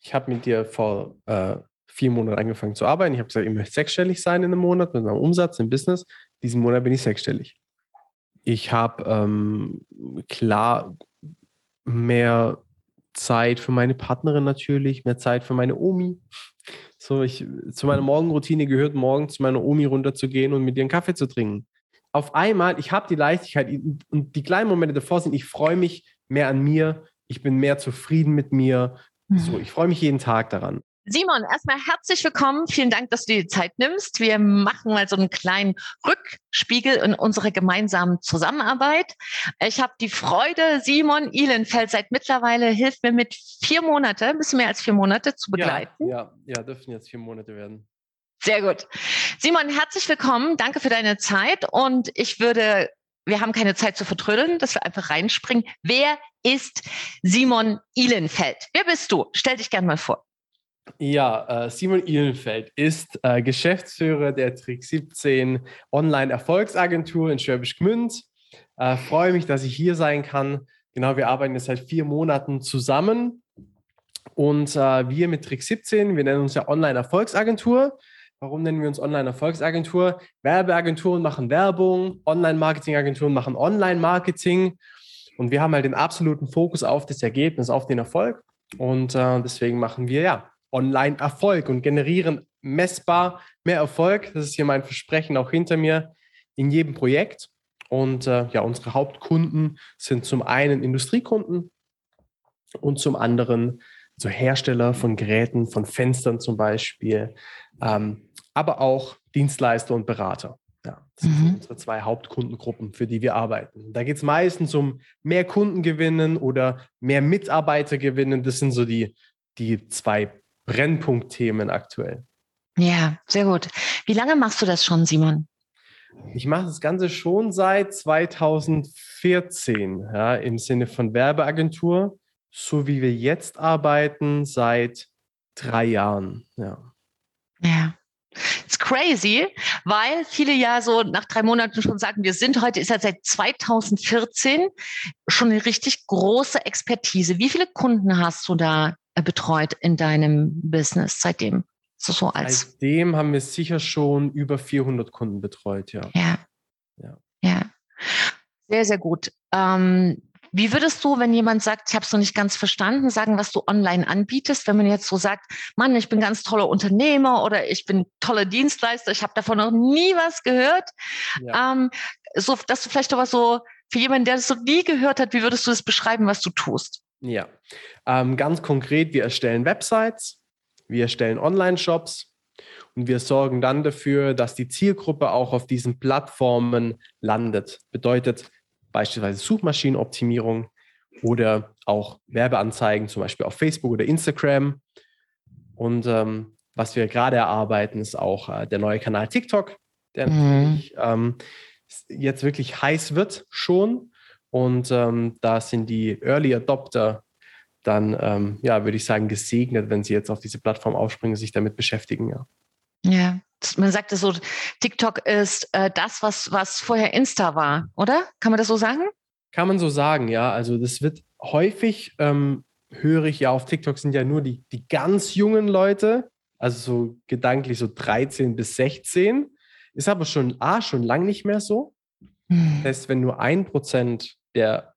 ich habe mit dir vor äh, vier Monaten angefangen zu arbeiten. Ich habe gesagt, ich möchte sechsstellig sein in einem Monat mit meinem Umsatz im Business. Diesen Monat bin ich sechsstellig. Ich habe ähm, klar mehr Zeit für meine Partnerin natürlich, mehr Zeit für meine Omi. So, ich, zu meiner Morgenroutine gehört, morgens zu meiner Omi runterzugehen und mit ihr einen Kaffee zu trinken. Auf einmal, ich habe die Leichtigkeit und die kleinen Momente davor sind, ich freue mich mehr an mir, ich bin mehr zufrieden mit mir. So, mhm. ich freue mich jeden Tag daran. Simon, erstmal herzlich willkommen. Vielen Dank, dass du die Zeit nimmst. Wir machen mal so einen kleinen Rückspiegel in unsere gemeinsamen Zusammenarbeit. Ich habe die Freude, Simon Ihlenfeld seit mittlerweile hilft mir mit vier Monate, ein bisschen mehr als vier Monate zu begleiten. Ja, ja, ja dürfen jetzt vier Monate werden. Sehr gut. Simon, herzlich willkommen. Danke für deine Zeit. Und ich würde, wir haben keine Zeit zu vertrödeln, dass wir einfach reinspringen. Wer ist Simon Ihlenfeld? Wer bist du? Stell dich gerne mal vor. Ja, äh, Simon Ihlenfeld ist äh, Geschäftsführer der Trick 17 Online-Erfolgsagentur in Schwäbisch Gmünd. Äh, freue mich, dass ich hier sein kann. Genau, wir arbeiten jetzt seit vier Monaten zusammen. Und äh, wir mit Trick 17, wir nennen uns ja Online-Erfolgsagentur. Warum nennen wir uns Online-Erfolgsagentur? Werbeagenturen machen Werbung, Online-Marketing-Agenturen machen Online-Marketing. Und wir haben halt den absoluten Fokus auf das Ergebnis, auf den Erfolg. Und äh, deswegen machen wir ja Online-Erfolg und generieren messbar mehr Erfolg. Das ist hier mein Versprechen auch hinter mir in jedem Projekt. Und äh, ja, unsere Hauptkunden sind zum einen Industriekunden und zum anderen so Hersteller von Geräten, von Fenstern zum Beispiel, ähm, aber auch Dienstleister und Berater. Ja, das mhm. sind unsere zwei Hauptkundengruppen, für die wir arbeiten. Da geht es meistens um mehr Kunden gewinnen oder mehr Mitarbeiter gewinnen. Das sind so die, die zwei Brennpunktthemen aktuell. Ja, sehr gut. Wie lange machst du das schon, Simon? Ich mache das Ganze schon seit 2014, ja, im Sinne von Werbeagentur, so wie wir jetzt arbeiten, seit drei Jahren. Ja. Ja. It's crazy, weil viele ja so nach drei Monaten schon sagen, wir sind heute, ist ja seit 2014 schon eine richtig große Expertise. Wie viele Kunden hast du da äh, betreut in deinem Business seitdem? So, so als seitdem haben wir sicher schon über 400 Kunden betreut, ja. Ja. Ja. ja. Sehr, sehr gut. Ähm, wie würdest du, wenn jemand sagt, ich habe es noch nicht ganz verstanden, sagen, was du online anbietest? Wenn man jetzt so sagt, Mann, ich bin ganz toller Unternehmer oder ich bin toller Dienstleister, ich habe davon noch nie was gehört. Ja. Ähm, so, dass du vielleicht aber so für jemanden, der das so nie gehört hat, wie würdest du das beschreiben, was du tust? Ja, ähm, ganz konkret, wir erstellen Websites, wir erstellen Online-Shops und wir sorgen dann dafür, dass die Zielgruppe auch auf diesen Plattformen landet. Bedeutet beispielsweise Suchmaschinenoptimierung oder auch Werbeanzeigen, zum Beispiel auf Facebook oder Instagram. Und ähm, was wir gerade erarbeiten, ist auch äh, der neue Kanal TikTok, der mhm. ähm, jetzt wirklich heiß wird schon und ähm, da sind die Early Adopter dann, ähm, ja, würde ich sagen, gesegnet, wenn sie jetzt auf diese Plattform aufspringen, sich damit beschäftigen, ja. Ja, man sagte so, TikTok ist äh, das, was, was vorher Insta war, oder? Kann man das so sagen? Kann man so sagen, ja. Also das wird häufig, ähm, höre ich ja auf TikTok sind ja nur die, die ganz jungen Leute, also so gedanklich so 13 bis 16. Ist aber schon, A, schon lang nicht mehr so. Hm. Das heißt, wenn nur ein Prozent der,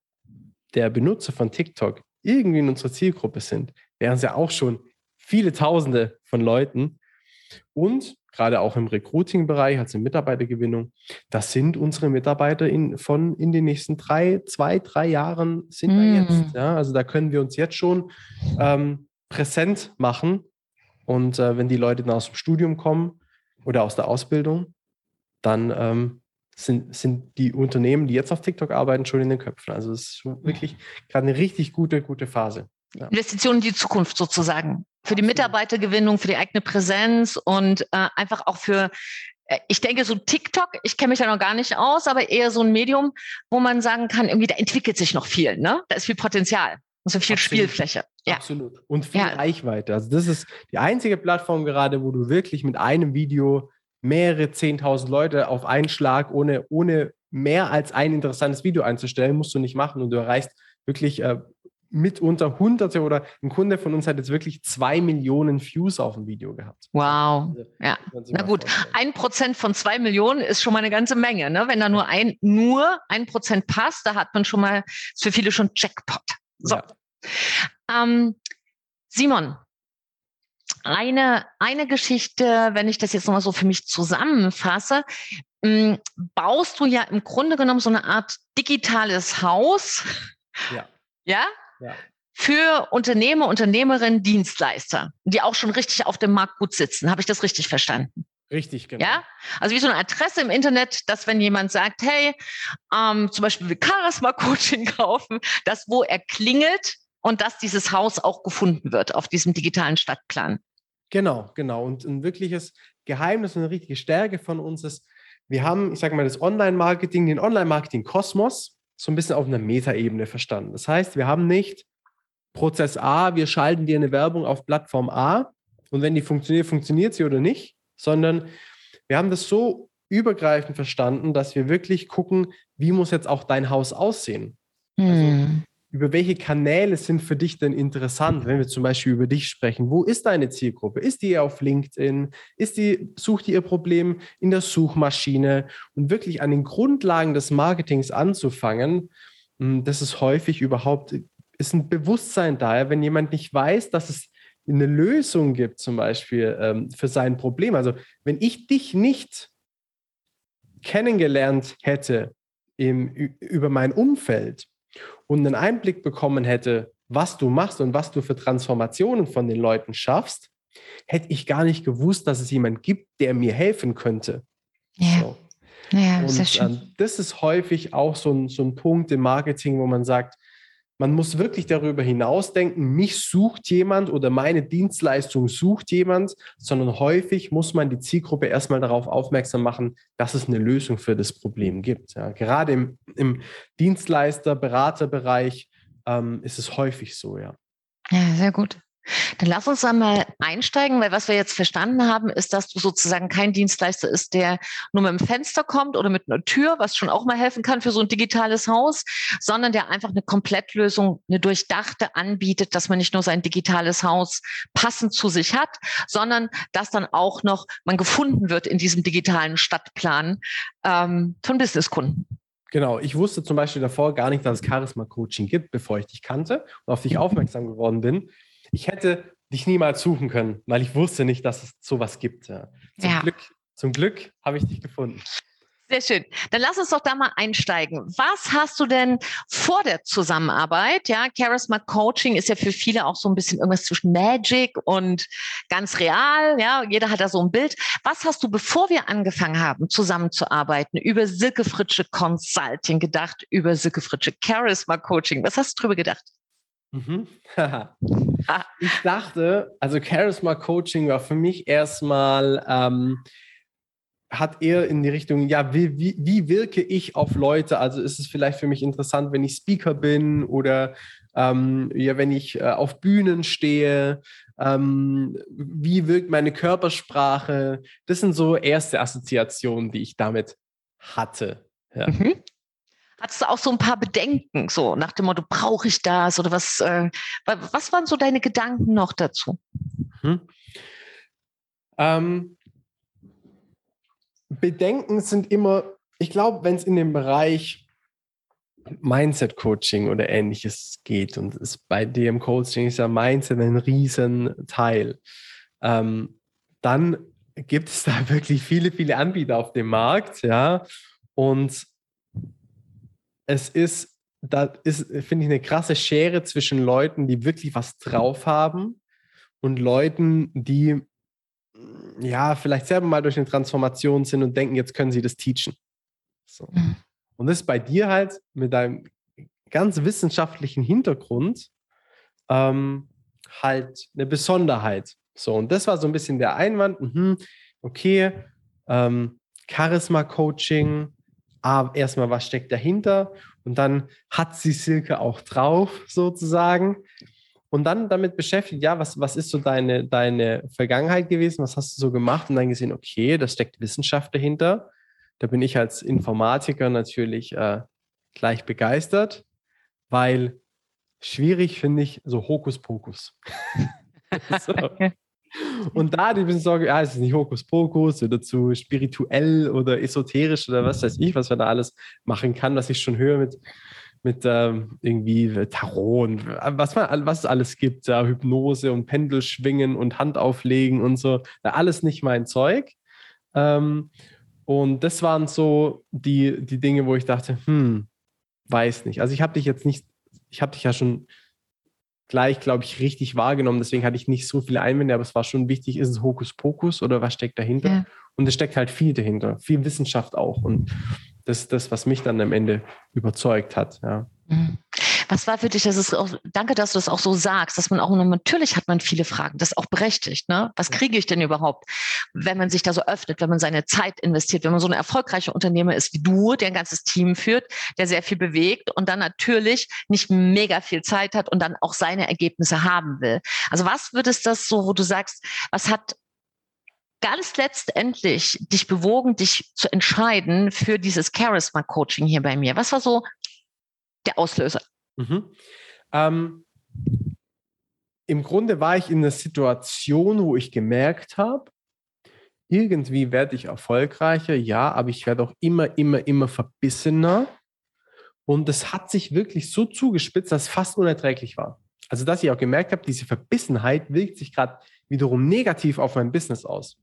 der Benutzer von TikTok irgendwie in unserer Zielgruppe sind, wären es ja auch schon viele Tausende von Leuten. Und gerade auch im Recruiting-Bereich, also in Mitarbeitergewinnung, das sind unsere Mitarbeiter in, von in den nächsten drei, zwei, drei Jahren sind mm. wir jetzt. Ja? Also da können wir uns jetzt schon ähm, präsent machen. Und äh, wenn die Leute dann aus dem Studium kommen oder aus der Ausbildung, dann ähm, sind, sind die Unternehmen, die jetzt auf TikTok arbeiten, schon in den Köpfen. Also es ist wirklich gerade eine richtig gute, gute Phase. Ja. Investitionen in die Zukunft sozusagen. Für die Mitarbeitergewinnung, für die eigene Präsenz und äh, einfach auch für, äh, ich denke, so TikTok, ich kenne mich ja noch gar nicht aus, aber eher so ein Medium, wo man sagen kann, irgendwie, da entwickelt sich noch viel, ne? Da ist viel Potenzial. Und so viel Absolut. Spielfläche. Ja. Absolut. Und viel ja. Reichweite. Also das ist die einzige Plattform gerade, wo du wirklich mit einem Video mehrere 10.000 Leute auf einen Schlag, ohne, ohne mehr als ein interessantes Video einzustellen, musst du nicht machen und du erreichst wirklich äh, mitunter hunderte oder ein Kunde von uns hat jetzt wirklich zwei Millionen Views auf dem Video gehabt. Wow. Also, ja. Na gut, ein Prozent von zwei Millionen ist schon mal eine ganze Menge. Ne? Wenn da nur ein, nur ein Prozent passt, da hat man schon mal, ist für viele schon Jackpot. So. Ja. Ähm, Simon, eine, eine Geschichte, wenn ich das jetzt nochmal so für mich zusammenfasse, mh, baust du ja im Grunde genommen so eine Art digitales Haus. Ja. Ja? Ja. Für Unternehmer, Unternehmerinnen, Dienstleister, die auch schon richtig auf dem Markt gut sitzen. Habe ich das richtig verstanden? Richtig, genau. Ja, also wie so eine Adresse im Internet, dass wenn jemand sagt, hey, ähm, zum Beispiel will Charisma Coaching kaufen, dass wo er klingelt und dass dieses Haus auch gefunden wird auf diesem digitalen Stadtplan. Genau, genau. Und ein wirkliches Geheimnis und eine richtige Stärke von uns ist, wir haben, ich sage mal, das Online-Marketing, den Online-Marketing-Kosmos so ein bisschen auf einer Metaebene verstanden. Das heißt, wir haben nicht Prozess A, wir schalten dir eine Werbung auf Plattform A und wenn die funktioniert, funktioniert sie oder nicht, sondern wir haben das so übergreifend verstanden, dass wir wirklich gucken, wie muss jetzt auch dein Haus aussehen. Also hm. Also, über welche Kanäle sind für dich denn interessant, wenn wir zum Beispiel über dich sprechen? Wo ist deine Zielgruppe? Ist die auf LinkedIn? Ist die, sucht die ihr Problem in der Suchmaschine? Und wirklich an den Grundlagen des Marketings anzufangen, hm, das ist häufig überhaupt, ist ein Bewusstsein daher, wenn jemand nicht weiß, dass es eine Lösung gibt, zum Beispiel ähm, für sein Problem. Also, wenn ich dich nicht kennengelernt hätte im, über mein Umfeld, und einen Einblick bekommen hätte, was du machst und was du für Transformationen von den Leuten schaffst, hätte ich gar nicht gewusst, dass es jemand gibt, der mir helfen könnte. Ja. So. Ja, und, sehr schön. Ähm, das ist häufig auch so ein, so ein Punkt im Marketing, wo man sagt, man muss wirklich darüber hinausdenken, mich sucht jemand oder meine Dienstleistung sucht jemand, sondern häufig muss man die Zielgruppe erstmal darauf aufmerksam machen, dass es eine Lösung für das Problem gibt. Ja, gerade im, im Dienstleister-, Beraterbereich ähm, ist es häufig so, ja. Ja, sehr gut. Dann lass uns einmal einsteigen, weil was wir jetzt verstanden haben, ist, dass du sozusagen kein Dienstleister ist, der nur mit dem Fenster kommt oder mit einer Tür, was schon auch mal helfen kann für so ein digitales Haus, sondern der einfach eine Komplettlösung, eine durchdachte anbietet, dass man nicht nur sein digitales Haus passend zu sich hat, sondern dass dann auch noch man gefunden wird in diesem digitalen Stadtplan ähm, von Businesskunden. Genau, ich wusste zum Beispiel davor gar nicht, dass es Charisma-Coaching gibt, bevor ich dich kannte und auf dich aufmerksam geworden bin ich hätte dich niemals suchen können, weil ich wusste nicht, dass es sowas gibt. Ja. Zum ja. Glück, zum Glück habe ich dich gefunden. Sehr schön. Dann lass uns doch da mal einsteigen. Was hast du denn vor der Zusammenarbeit? Ja, Charisma Coaching ist ja für viele auch so ein bisschen irgendwas zwischen Magic und ganz real. Ja, jeder hat da so ein Bild. Was hast du, bevor wir angefangen haben, zusammenzuarbeiten, über Silke Fritsche Consulting gedacht, über Silke Fritsche Charisma Coaching? Was hast du drüber gedacht? Mhm. ich dachte, also Charisma Coaching war für mich erstmal, ähm, hat eher in die Richtung, ja, wie, wie, wie wirke ich auf Leute? Also ist es vielleicht für mich interessant, wenn ich Speaker bin oder ähm, ja, wenn ich äh, auf Bühnen stehe, ähm, wie wirkt meine Körpersprache? Das sind so erste Assoziationen, die ich damit hatte. Ja. Mhm. Hattest du auch so ein paar Bedenken, so nach dem Motto, brauche ich das oder was? Äh, was waren so deine Gedanken noch dazu? Hm. Ähm, Bedenken sind immer, ich glaube, wenn es in den Bereich Mindset Coaching oder ähnliches geht und es bei dem Coaching ist ja Mindset ein Riesenteil, ähm, dann gibt es da wirklich viele, viele Anbieter auf dem Markt, ja, und es ist, da ist, finde ich, eine krasse Schere zwischen Leuten, die wirklich was drauf haben und Leuten, die ja vielleicht selber mal durch eine Transformation sind und denken, jetzt können sie das teachen. So. Mhm. Und das ist bei dir halt mit deinem ganz wissenschaftlichen Hintergrund ähm, halt eine Besonderheit. So, und das war so ein bisschen der Einwand, mh, okay, ähm, Charisma-Coaching, ah, erstmal, was steckt dahinter? Und dann hat sie Silke auch drauf, sozusagen. Und dann damit beschäftigt, ja, was, was ist so deine, deine Vergangenheit gewesen? Was hast du so gemacht? Und dann gesehen, okay, da steckt Wissenschaft dahinter. Da bin ich als Informatiker natürlich äh, gleich begeistert, weil schwierig finde ich so Hokuspokus. so. Und da die bisschen Sorge, ja, es ist nicht Hokuspokus oder zu spirituell oder esoterisch oder was weiß ich, was man da alles machen kann, was ich schon höre mit, mit ähm, irgendwie Tarot und was, was es alles gibt, ja, Hypnose und Pendelschwingen und Handauflegen und so, alles nicht mein Zeug. Ähm, und das waren so die, die Dinge, wo ich dachte, hm, weiß nicht. Also ich habe dich jetzt nicht, ich habe dich ja schon gleich, glaube ich, richtig wahrgenommen. Deswegen hatte ich nicht so viele Einwände, aber es war schon wichtig, ist es Hokuspokus oder was steckt dahinter? Ja. Und es steckt halt viel dahinter, viel Wissenschaft auch. Und das ist das, was mich dann am Ende überzeugt hat. Ja. Mhm. Was war für dich, das ist auch, danke, dass du das auch so sagst, dass man auch, natürlich hat man viele Fragen, das ist auch berechtigt, ne? Was kriege ich denn überhaupt, wenn man sich da so öffnet, wenn man seine Zeit investiert, wenn man so ein erfolgreicher Unternehmer ist wie du, der ein ganzes Team führt, der sehr viel bewegt und dann natürlich nicht mega viel Zeit hat und dann auch seine Ergebnisse haben will. Also was wird es das so, wo du sagst, was hat ganz letztendlich dich bewogen, dich zu entscheiden für dieses Charisma Coaching hier bei mir? Was war so der Auslöser? Mhm. Ähm, Im Grunde war ich in einer Situation, wo ich gemerkt habe, irgendwie werde ich erfolgreicher, ja, aber ich werde auch immer, immer, immer verbissener. Und das hat sich wirklich so zugespitzt, dass es fast unerträglich war. Also, dass ich auch gemerkt habe, diese Verbissenheit wirkt sich gerade wiederum negativ auf mein Business aus.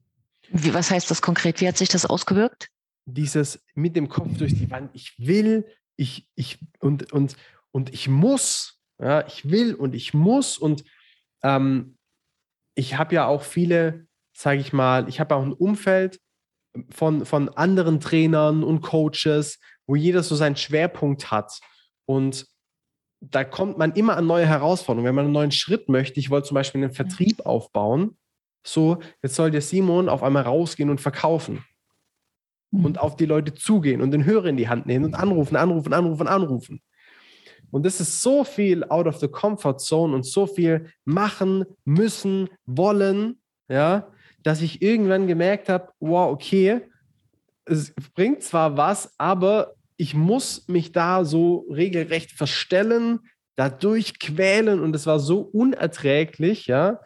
Wie, was heißt das konkret? Wie hat sich das ausgewirkt? Dieses mit dem Kopf durch die Wand. Ich will, ich, ich, und, und, und ich muss, ja, ich will und ich muss und ähm, ich habe ja auch viele, sage ich mal, ich habe auch ein Umfeld von, von anderen Trainern und Coaches, wo jeder so seinen Schwerpunkt hat und da kommt man immer an neue Herausforderungen. Wenn man einen neuen Schritt möchte, ich wollte zum Beispiel einen Vertrieb aufbauen, so, jetzt soll der Simon auf einmal rausgehen und verkaufen mhm. und auf die Leute zugehen und den Hörer in die Hand nehmen und anrufen, anrufen, anrufen, anrufen. Und das ist so viel out of the comfort zone und so viel machen, müssen, wollen, ja, dass ich irgendwann gemerkt habe, wow, okay, es bringt zwar was, aber ich muss mich da so regelrecht verstellen, da durchquälen und es war so unerträglich, ja,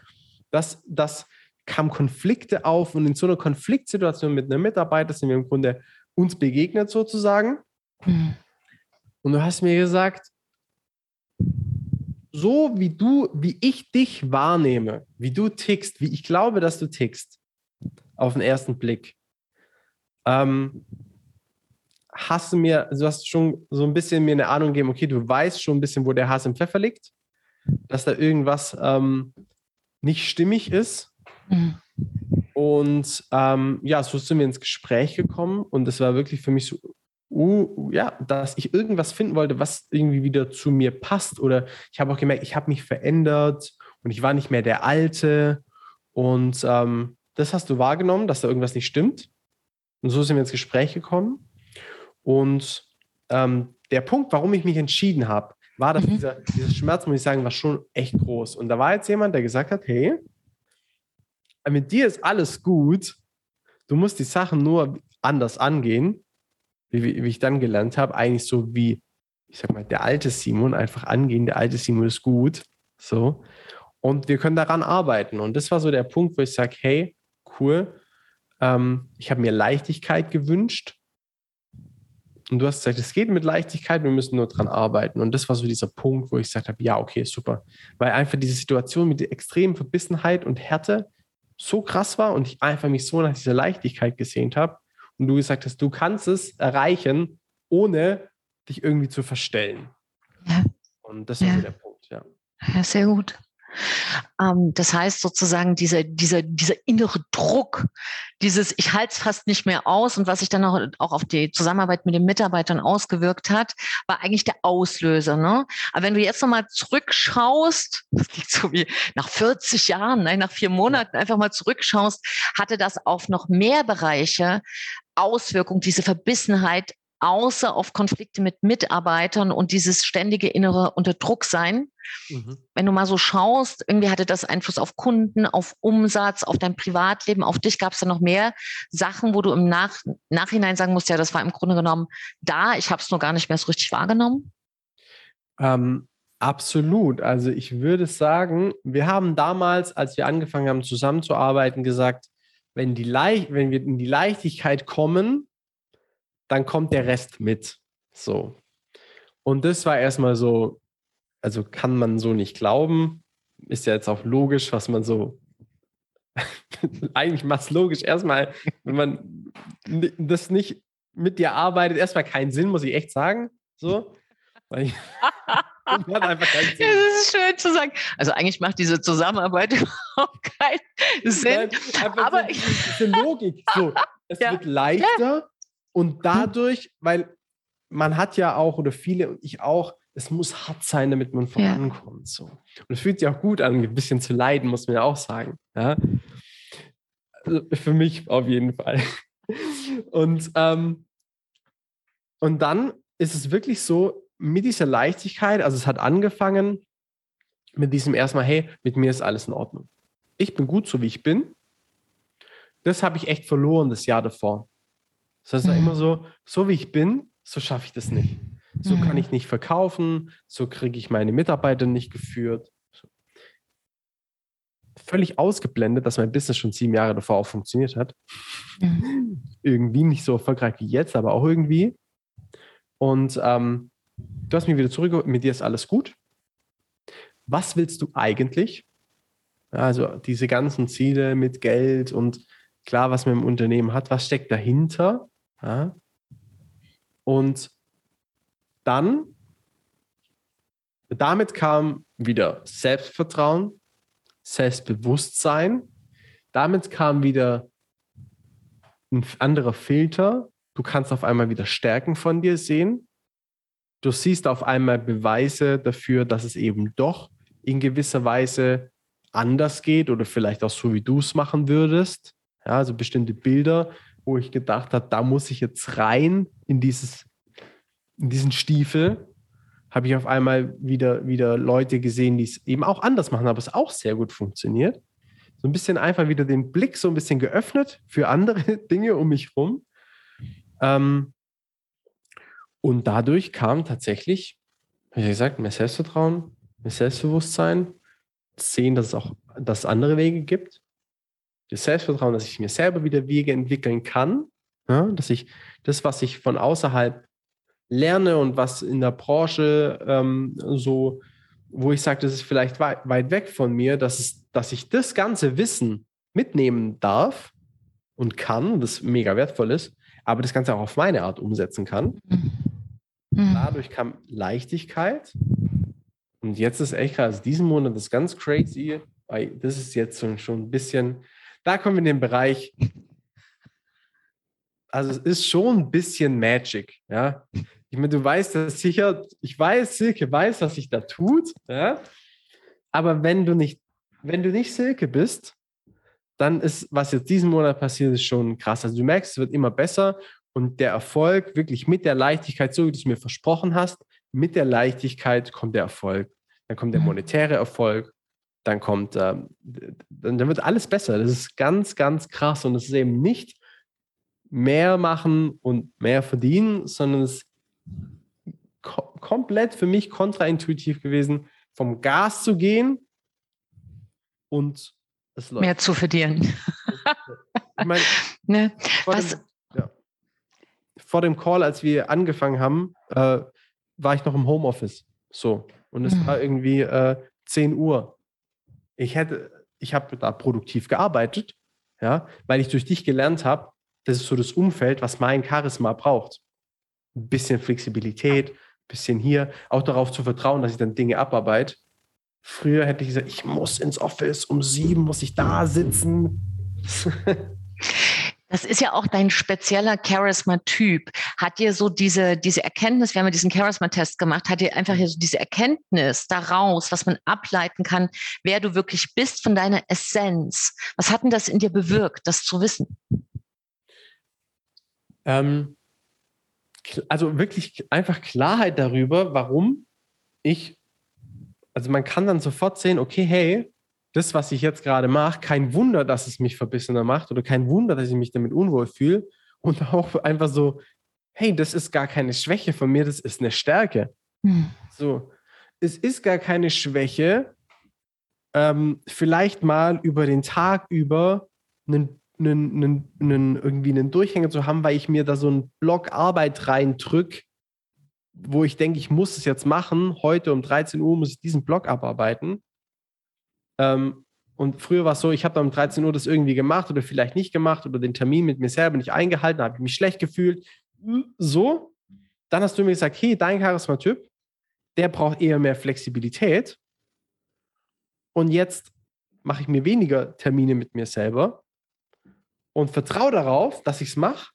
dass, dass kamen Konflikte auf und in so einer Konfliktsituation mit einem Mitarbeiter sind wir im Grunde uns begegnet sozusagen. Mhm. Und du hast mir gesagt, so wie du, wie ich dich wahrnehme, wie du tickst, wie ich glaube, dass du tickst, auf den ersten Blick, ähm, hast du mir, du hast schon so ein bisschen mir eine Ahnung gegeben, okay, du weißt schon ein bisschen, wo der Hass im Pfeffer liegt, dass da irgendwas ähm, nicht stimmig ist. Mhm. Und ähm, ja, so sind wir ins Gespräch gekommen und es war wirklich für mich so uh, ja, dass ich irgendwas finden wollte, was irgendwie wieder zu mir passt. Oder ich habe auch gemerkt, ich habe mich verändert und ich war nicht mehr der Alte. Und ähm, das hast du wahrgenommen, dass da irgendwas nicht stimmt. Und so sind wir ins Gespräch gekommen. Und ähm, der Punkt, warum ich mich entschieden habe, war, dass mhm. dieser, dieser Schmerz, muss ich sagen, war schon echt groß. Und da war jetzt jemand, der gesagt hat, hey, mit dir ist alles gut, du musst die Sachen nur anders angehen wie, wie ich dann gelernt habe, eigentlich so wie, ich sag mal, der alte Simon einfach angehen, der alte Simon ist gut. So. Und wir können daran arbeiten. Und das war so der Punkt, wo ich sage, hey, cool, ähm, ich habe mir Leichtigkeit gewünscht. Und du hast gesagt, es geht mit Leichtigkeit, wir müssen nur daran arbeiten. Und das war so dieser Punkt, wo ich gesagt habe, ja, okay, super. Weil einfach diese Situation mit der extremen Verbissenheit und Härte so krass war und ich einfach mich so nach dieser Leichtigkeit gesehnt habe, und du gesagt hast, du kannst es erreichen, ohne dich irgendwie zu verstellen. Ja. Und das ist ja. der Punkt, ja. Ja, sehr gut. Ähm, das heißt sozusagen, dieser, dieser, dieser innere Druck, dieses, ich halte es fast nicht mehr aus und was sich dann auch, auch auf die Zusammenarbeit mit den Mitarbeitern ausgewirkt hat, war eigentlich der Auslöser. Ne? Aber wenn du jetzt nochmal zurückschaust, das liegt so wie nach 40 Jahren, nein, nach vier Monaten einfach mal zurückschaust, hatte das auf noch mehr Bereiche Auswirkung, diese Verbissenheit außer auf Konflikte mit Mitarbeitern und dieses ständige innere Unterdrucksein. Mhm. Wenn du mal so schaust, irgendwie hatte das Einfluss auf Kunden, auf Umsatz, auf dein Privatleben, auf dich gab es da noch mehr Sachen, wo du im Nach Nachhinein sagen musst, ja, das war im Grunde genommen da, ich habe es nur gar nicht mehr so richtig wahrgenommen? Ähm, Absolut. Also ich würde sagen, wir haben damals, als wir angefangen haben zusammenzuarbeiten, gesagt, wenn, die Leicht, wenn wir in die Leichtigkeit kommen, dann kommt der Rest mit. So. Und das war erstmal so, also kann man so nicht glauben. Ist ja jetzt auch logisch, was man so. eigentlich macht es logisch erstmal, wenn man das nicht mit dir arbeitet, erstmal keinen Sinn, muss ich echt sagen. So. Weil ich, das ist schön zu sagen. Also eigentlich macht diese Zusammenarbeit überhaupt keinen Sinn. Nein, aber so, diese Logik. So, es ja. wird leichter ja. Und dadurch, weil man hat ja auch, oder viele und ich auch, es muss hart sein, damit man vorankommt. So. Und es fühlt sich auch gut an, ein bisschen zu leiden, muss man ja auch sagen. Ja? Also für mich auf jeden Fall. Und, ähm, und dann ist es wirklich so, mit dieser Leichtigkeit, also es hat angefangen mit diesem erstmal, hey, mit mir ist alles in Ordnung. Ich bin gut so, wie ich bin. Das habe ich echt verloren das Jahr davor. Das heißt mhm. immer so, so wie ich bin, so schaffe ich das nicht. So mhm. kann ich nicht verkaufen, so kriege ich meine Mitarbeiter nicht geführt. Völlig ausgeblendet, dass mein Business schon sieben Jahre davor auch funktioniert hat. Mhm. Irgendwie nicht so erfolgreich wie jetzt, aber auch irgendwie. Und ähm, du hast mich wieder zurückgeholt, mit dir ist alles gut. Was willst du eigentlich? Also diese ganzen Ziele mit Geld und klar, was man im Unternehmen hat, was steckt dahinter? Ja? Und dann, damit kam wieder Selbstvertrauen, Selbstbewusstsein. Damit kam wieder ein anderer Filter. Du kannst auf einmal wieder Stärken von dir sehen du siehst auf einmal Beweise dafür, dass es eben doch in gewisser Weise anders geht oder vielleicht auch so, wie du es machen würdest. Ja, also bestimmte Bilder, wo ich gedacht habe, da muss ich jetzt rein in, dieses, in diesen Stiefel, habe ich auf einmal wieder, wieder Leute gesehen, die es eben auch anders machen, aber es auch sehr gut funktioniert. So ein bisschen einfach wieder den Blick so ein bisschen geöffnet für andere Dinge um mich herum. Ähm, und dadurch kam tatsächlich, wie gesagt, mehr Selbstvertrauen, mehr Selbstbewusstsein, sehen, dass es auch dass andere Wege gibt. Das Selbstvertrauen, dass ich mir selber wieder Wege entwickeln kann, ja, dass ich das, was ich von außerhalb lerne und was in der Branche ähm, so, wo ich sage, das ist vielleicht weit, weit weg von mir, dass, es, dass ich das ganze Wissen mitnehmen darf und kann, und das mega wertvoll ist, aber das Ganze auch auf meine Art umsetzen kann. Mhm. Dadurch kam Leichtigkeit. Und jetzt ist echt krass, also diesen Monat ist ganz crazy, weil das ist jetzt schon, schon ein bisschen, da kommen wir in den Bereich, also es ist schon ein bisschen Magic, ja. Ich meine, du weißt das sicher, ich weiß, Silke weiß, was sich da tut, ja. Aber wenn du nicht, wenn du nicht Silke bist, dann ist, was jetzt diesen Monat passiert, ist schon krass. Also du merkst, es wird immer besser und der Erfolg wirklich mit der Leichtigkeit, so wie du es mir versprochen hast, mit der Leichtigkeit kommt der Erfolg. Dann kommt der monetäre Erfolg, dann kommt, ähm, dann, dann wird alles besser. Das ist ganz, ganz krass. Und es ist eben nicht mehr machen und mehr verdienen, sondern es ist ko komplett für mich kontraintuitiv gewesen, vom Gas zu gehen und es läuft. Mehr zu verdienen. Ich meine, ne? Was, vor dem Call, als wir angefangen haben, äh, war ich noch im Homeoffice. So. Und es mhm. war irgendwie äh, 10 Uhr. Ich hätte, ich habe da produktiv gearbeitet, ja, weil ich durch dich gelernt habe, das ist so das Umfeld, was mein Charisma braucht. Ein bisschen Flexibilität, ein bisschen hier, auch darauf zu vertrauen, dass ich dann Dinge abarbeite. Früher hätte ich gesagt, ich muss ins Office, um sieben muss ich da sitzen. Das ist ja auch dein spezieller Charisma-Typ. Hat dir so diese, diese Erkenntnis, wir haben ja diesen Charisma-Test gemacht, hat dir einfach so diese Erkenntnis daraus, was man ableiten kann, wer du wirklich bist von deiner Essenz. Was hat denn das in dir bewirkt, das zu wissen? Ähm, also wirklich einfach Klarheit darüber, warum ich, also man kann dann sofort sehen, okay, hey, das, was ich jetzt gerade mache, kein Wunder, dass es mich verbissener macht oder kein Wunder, dass ich mich damit unwohl fühle. Und auch einfach so, hey, das ist gar keine Schwäche von mir, das ist eine Stärke. Hm. So, es ist gar keine Schwäche, ähm, vielleicht mal über den Tag über einen, einen, einen, einen, irgendwie einen Durchhänger zu haben, weil ich mir da so einen Block Arbeit reindrücke, wo ich denke, ich muss es jetzt machen. Heute um 13 Uhr muss ich diesen Block abarbeiten. Ähm, und früher war es so, ich habe dann um 13 Uhr das irgendwie gemacht oder vielleicht nicht gemacht oder den Termin mit mir selber nicht eingehalten, habe ich mich schlecht gefühlt. So. Dann hast du mir gesagt, hey, dein Charisma-Typ, der braucht eher mehr Flexibilität. Und jetzt mache ich mir weniger Termine mit mir selber und vertraue darauf, dass ich es mache.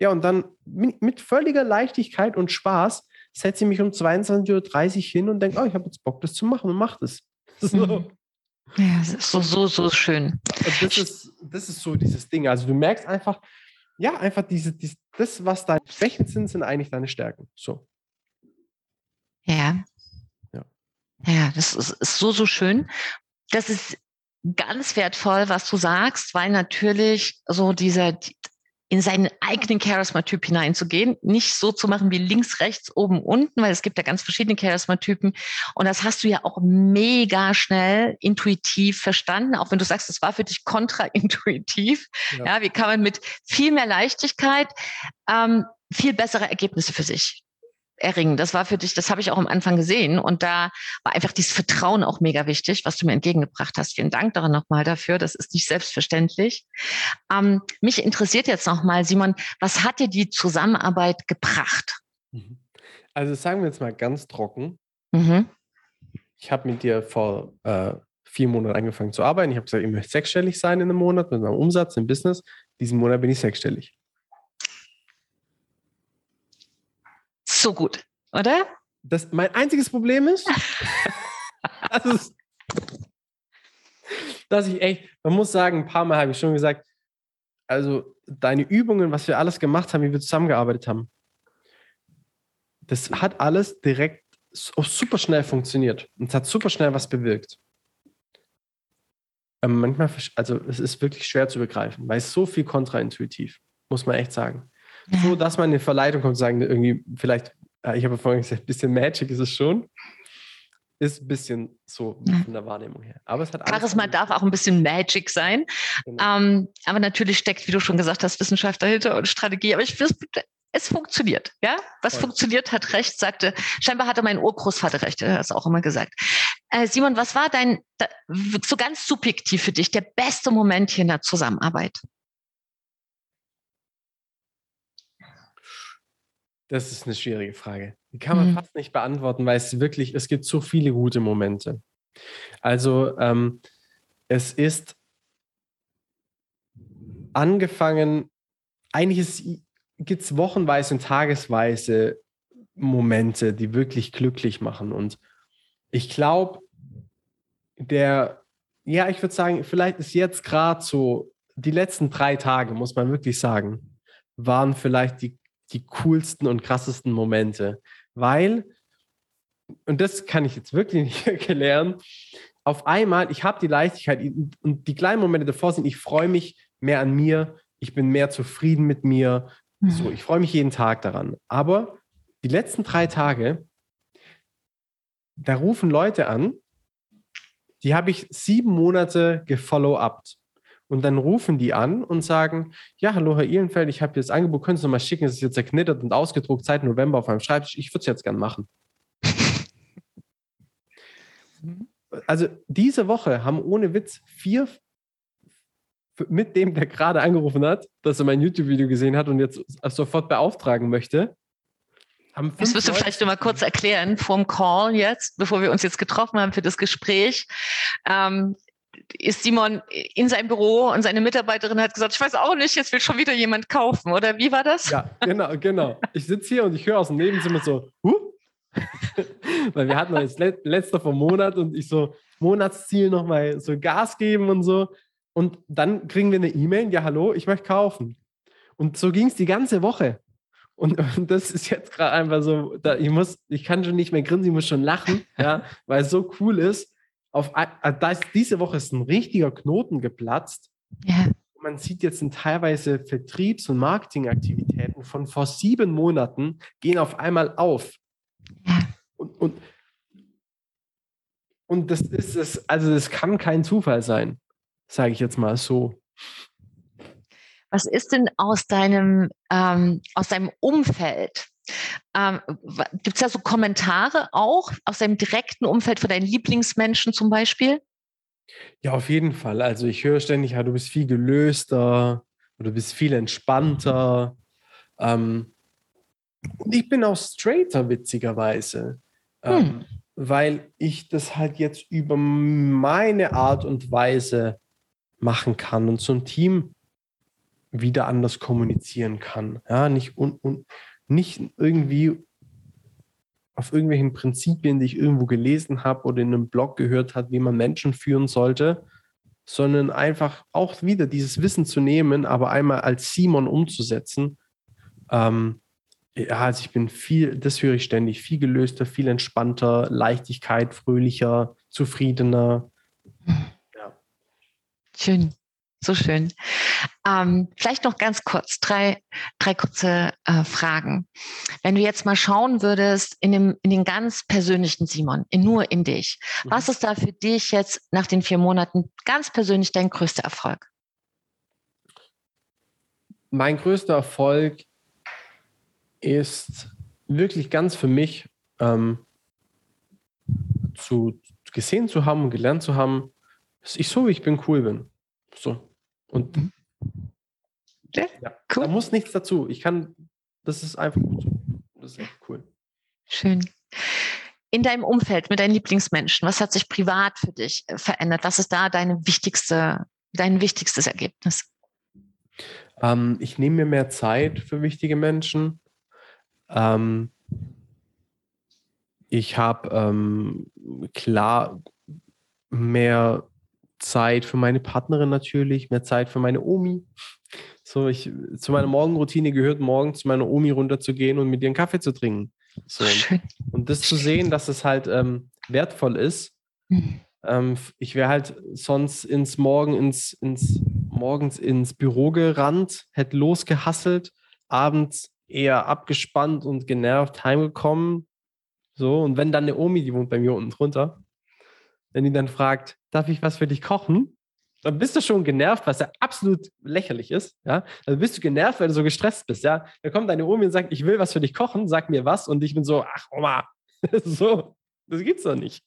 Ja, und dann mit völliger Leichtigkeit und Spaß setze ich mich um 22.30 Uhr hin und denke, oh, ich habe jetzt Bock, das zu machen und mache das. So. Ja, das ist so, so, so schön. das ist, das ist so dieses Ding. Also du merkst einfach, ja, einfach diese, diese, das, was deine Schwächen sind, sind eigentlich deine Stärken. So. Ja. Ja, ja das ist, ist so, so schön. Das ist ganz wertvoll, was du sagst, weil natürlich so dieser, in seinen eigenen Charisma-Typ hineinzugehen, nicht so zu machen wie links, rechts, oben, unten, weil es gibt ja ganz verschiedene Charisma-Typen. Und das hast du ja auch mega schnell intuitiv verstanden, auch wenn du sagst, es war für dich kontraintuitiv. Ja. ja, wie kann man mit viel mehr Leichtigkeit ähm, viel bessere Ergebnisse für sich erringen. Das war für dich, das habe ich auch am Anfang gesehen. Und da war einfach dieses Vertrauen auch mega wichtig, was du mir entgegengebracht hast. Vielen Dank daran nochmal dafür. Das ist nicht selbstverständlich. Ähm, mich interessiert jetzt nochmal, Simon, was hat dir die Zusammenarbeit gebracht? Mhm. Also sagen wir jetzt mal ganz trocken. Mhm. Ich habe mit dir vor äh, vier Monaten angefangen zu arbeiten. Ich habe gesagt, ich möchte sechsstellig sein in einem Monat mit meinem Umsatz im Business. Diesen Monat bin ich sechsstellig. So gut, oder? Das, mein einziges Problem ist, das ist, dass ich echt, man muss sagen, ein paar Mal habe ich schon gesagt, also deine Übungen, was wir alles gemacht haben, wie wir zusammengearbeitet haben, das hat alles direkt super schnell funktioniert und es hat super schnell was bewirkt. Ähm, manchmal, also es ist wirklich schwer zu begreifen, weil es so viel kontraintuitiv, muss man echt sagen so, dass man in eine Verleitung kommt, sagen irgendwie, vielleicht, ich habe vorhin gesagt, ein bisschen Magic ist es schon. Ist ein bisschen so von der Wahrnehmung her. Aber es hat Charisma darf auch ein bisschen Magic sein. Genau. Ähm, aber natürlich steckt, wie du schon gesagt hast, Wissenschaft dahinter und Strategie. Aber ich es funktioniert, ja. Was Voll. funktioniert, hat recht, sagte, scheinbar hatte mein Urgroßvater recht, er hat es auch immer gesagt. Äh, Simon, was war dein, so ganz subjektiv für dich, der beste Moment hier in der Zusammenarbeit? Das ist eine schwierige Frage. Die kann man mhm. fast nicht beantworten, weil es wirklich, es gibt so viele gute Momente. Also ähm, es ist angefangen, eigentlich gibt es wochenweise und tagesweise Momente, die wirklich glücklich machen. Und ich glaube, der, ja, ich würde sagen, vielleicht ist jetzt gerade so, die letzten drei Tage, muss man wirklich sagen, waren vielleicht die die coolsten und krassesten Momente, weil, und das kann ich jetzt wirklich nicht erklären, auf einmal, ich habe die Leichtigkeit und die kleinen Momente davor sind, ich freue mich mehr an mir, ich bin mehr zufrieden mit mir, mhm. so, ich freue mich jeden Tag daran. Aber die letzten drei Tage, da rufen Leute an, die habe ich sieben Monate gefollow-upt. Und dann rufen die an und sagen, ja, hallo Herr Ihlenfeld, ich habe hier das Angebot, können Sie noch mal schicken, es ist jetzt zerknittert und ausgedruckt seit November auf meinem Schreibtisch, ich würde es jetzt gern machen. also diese Woche haben ohne Witz vier, mit dem, der gerade angerufen hat, dass er mein YouTube-Video gesehen hat und jetzt sofort beauftragen möchte, das müsst du vielleicht noch mal kurz erklären vom Call jetzt, bevor wir uns jetzt getroffen haben für das Gespräch. Ähm, ist Simon in sein Büro und seine Mitarbeiterin hat gesagt, ich weiß auch nicht, jetzt will schon wieder jemand kaufen, oder wie war das? Ja, genau, genau. Ich sitze hier und ich höre aus dem Nebenzimmer so, huh? Weil wir hatten jetzt letzter vom Monat und ich so Monatsziel nochmal so Gas geben und so. Und dann kriegen wir eine E-Mail, ja, hallo, ich möchte kaufen. Und so ging es die ganze Woche. Und, und, das ist jetzt gerade einfach so, da, ich muss, ich kann schon nicht mehr grinsen, ich muss schon lachen, ja, weil es so cool ist auf, da ist diese Woche ist ein richtiger Knoten geplatzt. Ja. Man sieht jetzt teilweise Vertriebs- und Marketingaktivitäten von vor sieben Monaten gehen auf einmal auf. Ja. Und, und Und das ist es, also das kann kein Zufall sein, sage ich jetzt mal so. Was ist denn aus deinem, ähm, aus deinem Umfeld? Ähm, Gibt es da so Kommentare auch aus deinem direkten Umfeld von deinen Lieblingsmenschen zum Beispiel? Ja, auf jeden Fall. Also ich höre ständig, ja, du bist viel gelöster, du bist viel entspannter. Ähm, und ich bin auch straighter, witzigerweise. Ähm, hm. Weil ich das halt jetzt über meine Art und Weise machen kann und so ein Team wieder anders kommunizieren kann. Ja, nicht, und, und nicht irgendwie auf irgendwelchen Prinzipien, die ich irgendwo gelesen habe oder in einem Blog gehört habe, wie man Menschen führen sollte, sondern einfach auch wieder dieses Wissen zu nehmen, aber einmal als Simon umzusetzen. Ähm, ja, also ich bin viel, das höre ich ständig, viel gelöster, viel entspannter, Leichtigkeit, fröhlicher, zufriedener. Ja. Schön, so schön. Ähm, vielleicht noch ganz kurz, drei, drei kurze äh, Fragen. Wenn du jetzt mal schauen würdest in, dem, in den ganz persönlichen Simon, in, nur in dich, mhm. was ist da für dich jetzt nach den vier Monaten ganz persönlich dein größter Erfolg? Mein größter Erfolg ist wirklich ganz für mich ähm, zu gesehen zu haben und gelernt zu haben, dass ich so wie ich bin cool bin. So. Und mhm. Ja, cool. Da muss nichts dazu. Ich kann, das ist einfach gut so. Das ist echt cool. Schön. In deinem Umfeld mit deinen Lieblingsmenschen, was hat sich privat für dich äh, verändert? Was ist da deine wichtigste, dein wichtigstes Ergebnis? Ähm, ich nehme mir mehr Zeit für wichtige Menschen. Ähm, ich habe ähm, klar mehr Zeit für meine Partnerin natürlich, mehr Zeit für meine Omi. So, ich, zu meiner Morgenroutine gehört, morgens zu meiner Omi runterzugehen und mit ihr einen Kaffee zu trinken. So. Und das zu sehen, dass es halt ähm, wertvoll ist. Mhm. Ähm, ich wäre halt sonst ins Morgen, ins, ins, morgens ins Büro gerannt, hätte losgehasselt, abends eher abgespannt und genervt heimgekommen. So, und wenn dann eine Omi, die wohnt bei mir unten drunter, wenn die dann fragt, darf ich was für dich kochen? dann bist du schon genervt, was ja absolut lächerlich ist. Ja? Dann bist du genervt, weil du so gestresst bist. Ja? Dann kommt deine Omi und sagt, ich will was für dich kochen, sag mir was. Und ich bin so, ach Oma, so, das gibt's doch nicht.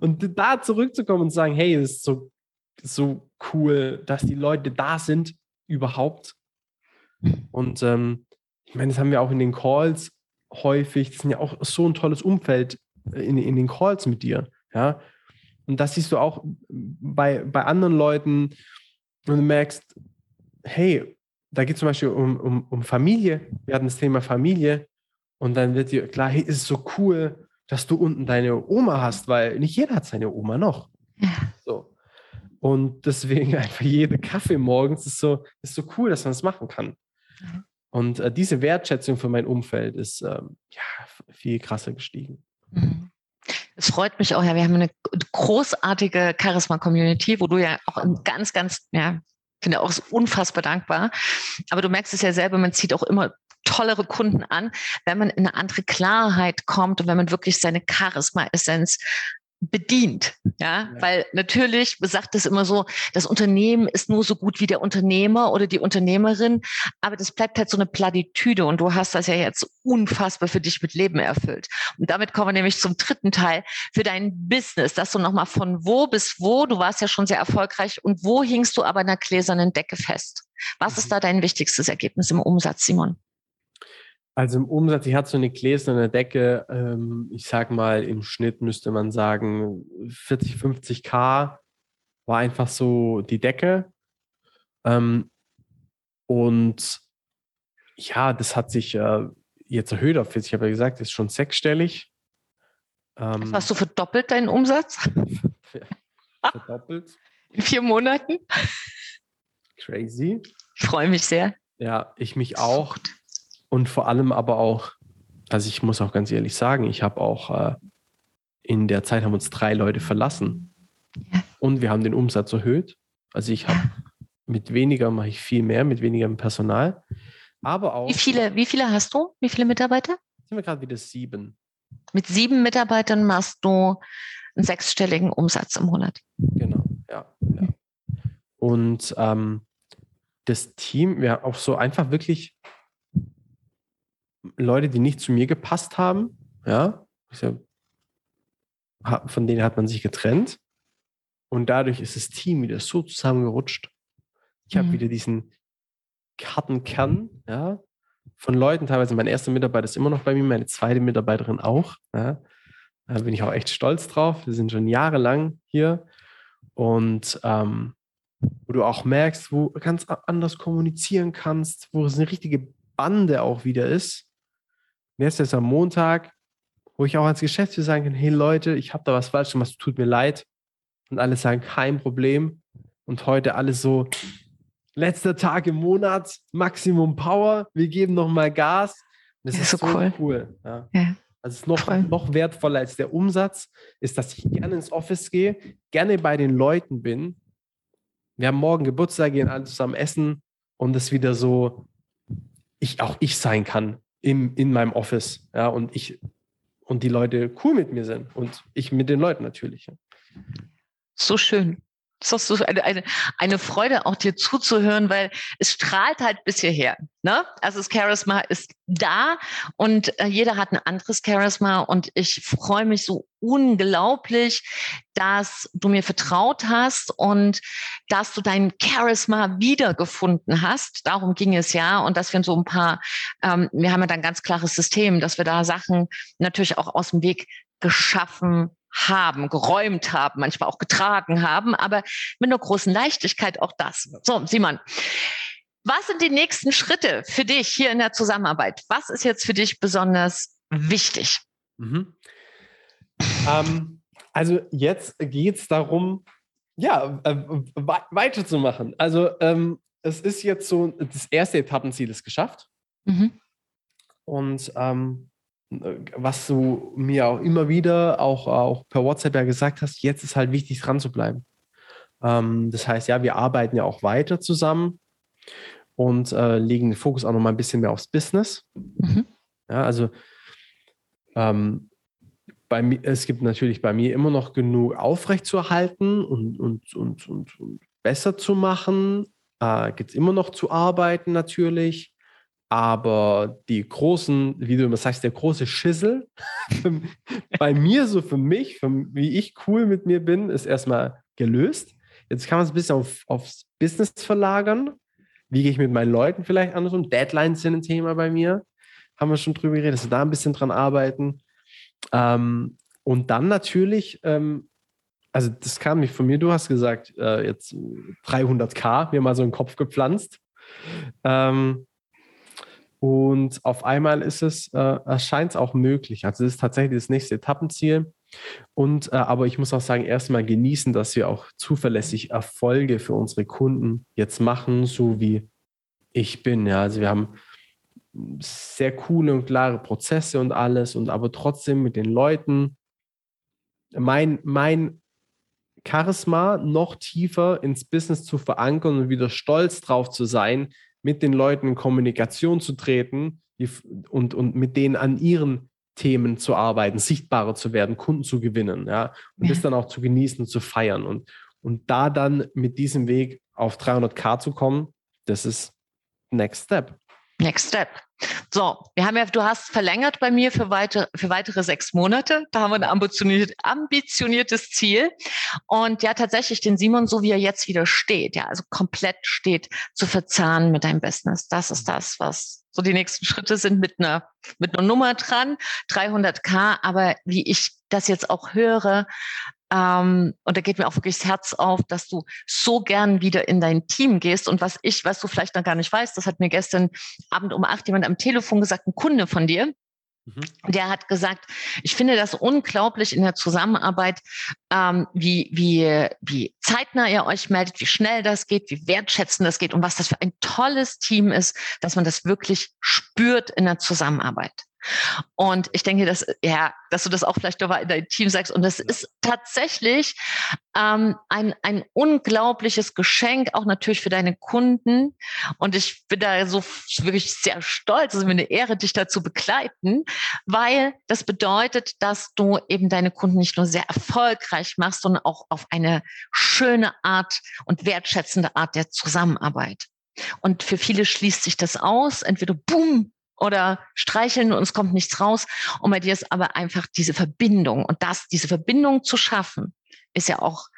Und da zurückzukommen und sagen, hey, das ist so, so cool, dass die Leute da sind, überhaupt. Und ähm, ich meine, das haben wir auch in den Calls häufig. Das ist ja auch so ein tolles Umfeld in, in den Calls mit dir. Ja, und das siehst du auch bei, bei anderen Leuten, und du merkst, hey, da geht es zum Beispiel um, um, um Familie. Wir hatten das Thema Familie. Und dann wird dir klar, hey, ist es so cool, dass du unten deine Oma hast, weil nicht jeder hat seine Oma noch. Ja. So. Und deswegen einfach jede Kaffee morgens ist so, ist so cool, dass man es das machen kann. Mhm. Und äh, diese Wertschätzung für mein Umfeld ist ähm, ja, viel krasser gestiegen. Mhm. Es freut mich auch, ja, wir haben eine großartige Charisma-Community, wo du ja auch ganz, ganz, ja, finde auch unfassbar dankbar. Aber du merkst es ja selber, man zieht auch immer tollere Kunden an, wenn man in eine andere Klarheit kommt und wenn man wirklich seine Charisma-Essenz bedient. Ja? ja? weil natürlich sagt es immer so, das Unternehmen ist nur so gut wie der Unternehmer oder die Unternehmerin, aber das bleibt halt so eine Plattitüde und du hast das ja jetzt unfassbar für dich mit Leben erfüllt. Und damit kommen wir nämlich zum dritten Teil für dein Business, dass du nochmal von wo bis wo, du warst ja schon sehr erfolgreich und wo hingst du aber in einer gläsernen Decke fest? Was ist mhm. da dein wichtigstes Ergebnis im Umsatz, Simon? Also im Umsatz, ich hatte so eine gläserne Decke, ähm, ich sag mal, im Schnitt müsste man sagen, 40, 50 K war einfach so die Decke. Ähm, und ja, das hat sich äh, jetzt erhöht auf 40. Ich habe ja gesagt, das ist schon sechsstellig. Ähm, hast du verdoppelt deinen Umsatz? verdoppelt. In vier Monaten? Crazy. Ich freue mich sehr. Ja, ich mich auch. Und vor allem aber auch, also ich muss auch ganz ehrlich sagen, ich habe auch äh, in der Zeit haben uns drei Leute verlassen. Ja. Und wir haben den Umsatz erhöht. Also ich habe mit weniger mache ich viel mehr, mit weniger Personal. Aber auch. Wie viele, wie viele hast du? Wie viele Mitarbeiter? Sind wir gerade wieder sieben. Mit sieben Mitarbeitern machst du einen sechsstelligen Umsatz im Monat. Genau, ja. ja. Und ähm, das Team, ja, auch so einfach wirklich Leute, die nicht zu mir gepasst haben, ja, von denen hat man sich getrennt. Und dadurch ist das Team wieder so zusammengerutscht. Ich habe mhm. wieder diesen harten Kern, ja, von Leuten, teilweise mein erster Mitarbeiter ist immer noch bei mir, meine zweite Mitarbeiterin auch. Ja. Da bin ich auch echt stolz drauf. Wir sind schon jahrelang hier. Und ähm, wo du auch merkst, wo du ganz anders kommunizieren kannst, wo es eine richtige Bande auch wieder ist. Und jetzt ist am Montag, wo ich auch als Geschäftsführer sagen kann, hey Leute, ich habe da was falsch gemacht, tut mir leid. Und alle sagen, kein Problem. Und heute alles so, letzter Tag im Monat, Maximum Power, wir geben nochmal Gas. das, das ist, so cool. cool. Ja. Ja. Also es ist noch, noch wertvoller als der Umsatz, ist, dass ich gerne ins Office gehe, gerne bei den Leuten bin. Wir haben morgen Geburtstag, gehen alle zusammen essen und es wieder so, ich auch ich sein kann im, in meinem Office. Ja, und ich und die Leute cool mit mir sind und ich mit den Leuten natürlich. So schön ist so eine, eine, eine Freude, auch dir zuzuhören, weil es strahlt halt bis hierher. Ne? Also das Charisma ist da und äh, jeder hat ein anderes Charisma und ich freue mich so unglaublich, dass du mir vertraut hast und dass du dein Charisma wiedergefunden hast. Darum ging es ja und dass wir so ein paar, ähm, wir haben ja dann ein ganz klares System, dass wir da Sachen natürlich auch aus dem Weg geschaffen haben, geräumt haben, manchmal auch getragen haben, aber mit einer großen Leichtigkeit auch das. So, Simon. Was sind die nächsten Schritte für dich hier in der Zusammenarbeit? Was ist jetzt für dich besonders wichtig? Mhm. Ähm, also jetzt geht es darum, ja, äh, weiterzumachen. Also ähm, es ist jetzt so, das erste Etappenziel ist geschafft. Mhm. Und ähm, was du mir auch immer wieder, auch, auch per WhatsApp ja gesagt hast, jetzt ist halt wichtig, dran zu bleiben. Ähm, das heißt, ja, wir arbeiten ja auch weiter zusammen und äh, legen den Fokus auch noch mal ein bisschen mehr aufs Business. Mhm. Ja, also ähm, bei mir, es gibt natürlich bei mir immer noch genug aufrechtzuerhalten und, und, und, und, und besser zu machen. Äh, gibt es immer noch zu arbeiten natürlich. Aber die großen, wie du immer sagst, der große Schissel, bei mir, so für mich, für, wie ich cool mit mir bin, ist erstmal gelöst. Jetzt kann man es ein bisschen auf, aufs Business verlagern. Wie gehe ich mit meinen Leuten vielleicht anders um? Deadlines sind ein Thema bei mir. Haben wir schon drüber geredet, dass wir da ein bisschen dran arbeiten. Ähm, und dann natürlich, ähm, also das kam nicht von mir, du hast gesagt, äh, jetzt 300k, mir mal so in den Kopf gepflanzt. Ähm, und auf einmal ist es, äh, erscheint es auch möglich. Also es ist tatsächlich das nächste Etappenziel. Und äh, aber ich muss auch sagen, erstmal genießen, dass wir auch zuverlässig Erfolge für unsere Kunden jetzt machen, so wie ich bin. Ja, also wir haben sehr coole und klare Prozesse und alles, und aber trotzdem mit den Leuten mein, mein Charisma noch tiefer ins Business zu verankern und wieder stolz drauf zu sein, mit den Leuten in Kommunikation zu treten die, und, und mit denen an ihren Themen zu arbeiten, sichtbarer zu werden, Kunden zu gewinnen, ja, und das dann auch zu genießen und zu feiern und, und da dann mit diesem Weg auf 300k zu kommen, das ist Next Step. Next Step. So, wir haben ja, du hast verlängert bei mir für, weiter, für weitere sechs Monate. Da haben wir ein ambitioniert, ambitioniertes Ziel. Und ja, tatsächlich den Simon, so wie er jetzt wieder steht, ja, also komplett steht, zu verzahnen mit deinem Business. Das ist das, was so die nächsten Schritte sind mit einer, mit einer Nummer dran, 300k. Aber wie ich das jetzt auch höre, ähm, und da geht mir auch wirklich das Herz auf, dass du so gern wieder in dein Team gehst. Und was ich, was du vielleicht noch gar nicht weißt, das hat mir gestern Abend um acht jemand am Telefon gesagt, ein Kunde von dir, mhm. Der hat gesagt, ich finde das unglaublich in der Zusammenarbeit, ähm, wie, wie, wie zeitnah ihr euch meldet, wie schnell das geht, wie wertschätzend das geht und was das für ein tolles Team ist, dass man das wirklich spürt in der Zusammenarbeit. Und ich denke, dass, ja, dass du das auch vielleicht in dein Team sagst. Und das ist tatsächlich ähm, ein, ein unglaubliches Geschenk, auch natürlich für deine Kunden. Und ich bin da so wirklich sehr stolz. Es ist mir eine Ehre, dich dazu begleiten, weil das bedeutet, dass du eben deine Kunden nicht nur sehr erfolgreich machst, sondern auch auf eine schöne Art und wertschätzende Art der Zusammenarbeit. Und für viele schließt sich das aus, entweder boom, oder streicheln und es kommt nichts raus. Und bei dir ist aber einfach diese Verbindung. Und das, diese Verbindung zu schaffen, ist ja auch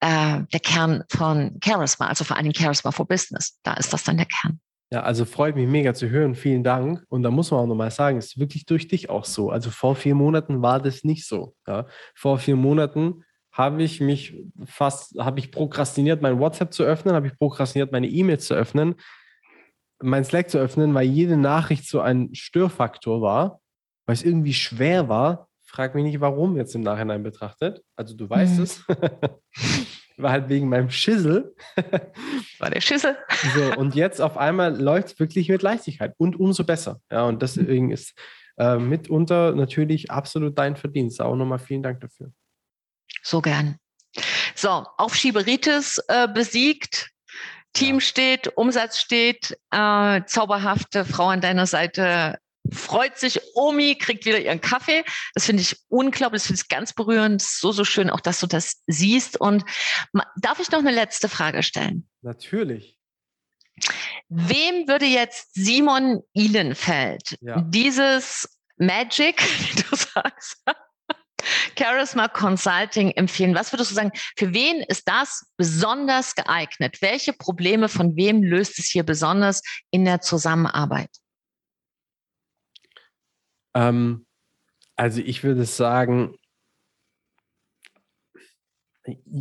äh, der Kern von Charisma, also vor Dingen Charisma for Business. Da ist das dann der Kern. Ja, also freut mich mega zu hören. Vielen Dank. Und da muss man auch nochmal sagen, es ist wirklich durch dich auch so. Also vor vier Monaten war das nicht so. Ja. Vor vier Monaten habe ich mich fast, habe ich prokrastiniert, mein WhatsApp zu öffnen, habe ich prokrastiniert, meine E-Mails zu öffnen, mein Slack zu öffnen, weil jede Nachricht so ein Störfaktor war, weil es irgendwie schwer war. Frag mich nicht, warum jetzt im Nachhinein betrachtet. Also du weißt mhm. es. war halt wegen meinem Schissel. war der Schissel. so, und jetzt auf einmal läuft es wirklich mit Leichtigkeit und umso besser. Ja, und deswegen ist äh, mitunter natürlich absolut dein Verdienst. Auch nochmal vielen Dank dafür. So gern. So, Aufschieberitis äh, besiegt. Team steht, Umsatz steht, äh, zauberhafte Frau an deiner Seite freut sich, Omi kriegt wieder ihren Kaffee. Das finde ich unglaublich, das finde ich ganz berührend, so, so schön, auch dass du das siehst. Und darf ich noch eine letzte Frage stellen? Natürlich. Wem würde jetzt Simon Ihlenfeld ja. dieses Magic, wie du sagst, Charisma Consulting empfehlen? Was würdest du sagen, für wen ist das besonders geeignet? Welche Probleme von wem löst es hier besonders in der Zusammenarbeit? Ähm, also ich würde sagen,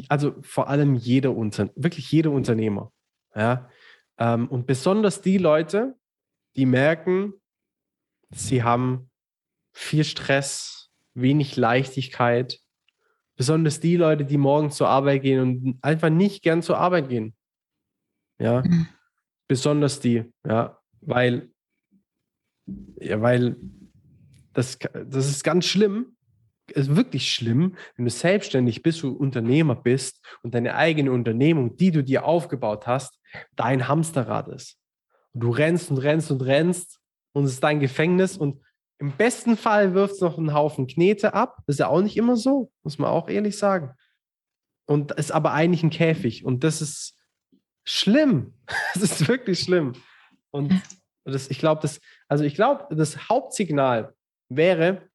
also vor allem jeder Unter wirklich jeder Unternehmer. Ja? Ähm, und besonders die Leute, die merken, sie haben viel Stress, wenig Leichtigkeit. Besonders die Leute, die morgens zur Arbeit gehen und einfach nicht gern zur Arbeit gehen. Ja, mhm. besonders die, ja, weil, ja, weil das, das ist ganz schlimm. Es ist wirklich schlimm, wenn du selbstständig bist, du Unternehmer bist und deine eigene Unternehmung, die du dir aufgebaut hast, dein Hamsterrad ist. Und du rennst und rennst und rennst und es ist dein Gefängnis und im besten Fall wirft es noch einen Haufen Knete ab. Das ist ja auch nicht immer so, muss man auch ehrlich sagen. Und ist aber eigentlich ein Käfig. Und das ist schlimm. Das ist wirklich schlimm. Und das, ich glaube, das, also ich glaube, das Hauptsignal wäre,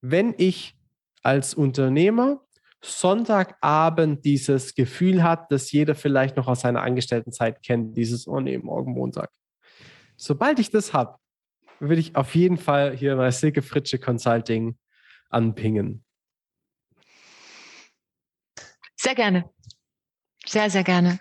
wenn ich als Unternehmer Sonntagabend dieses Gefühl hat, dass jeder vielleicht noch aus seiner Angestelltenzeit kennt, dieses, oh nee, morgen Montag. Sobald ich das habe, würde ich auf jeden Fall hier bei Silke Fritsche Consulting anpingen. Sehr gerne. Sehr, sehr gerne.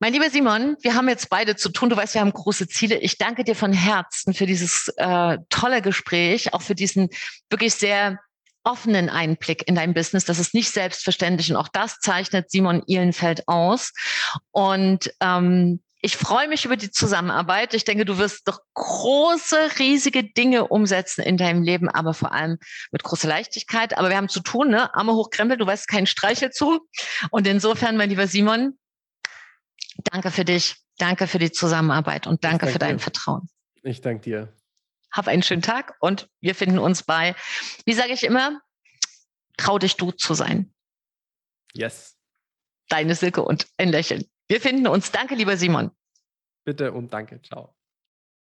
Mein lieber Simon, wir haben jetzt beide zu tun. Du weißt, wir haben große Ziele. Ich danke dir von Herzen für dieses äh, tolle Gespräch, auch für diesen wirklich sehr offenen Einblick in dein Business. Das ist nicht selbstverständlich und auch das zeichnet Simon Ihlenfeld aus. Und ähm, ich freue mich über die Zusammenarbeit. Ich denke, du wirst doch große, riesige Dinge umsetzen in deinem Leben, aber vor allem mit großer Leichtigkeit. Aber wir haben zu tun, ne? Arme hochkrempeln, du weißt keinen Streichel zu. Und insofern, mein lieber Simon, danke für dich. Danke für die Zusammenarbeit und danke, danke für dein dir. Vertrauen. Ich danke dir. Hab einen schönen Tag und wir finden uns bei, wie sage ich immer, trau dich du zu sein. Yes. Deine Silke und ein Lächeln. Wir finden uns. Danke, lieber Simon. Bitte und danke. Ciao.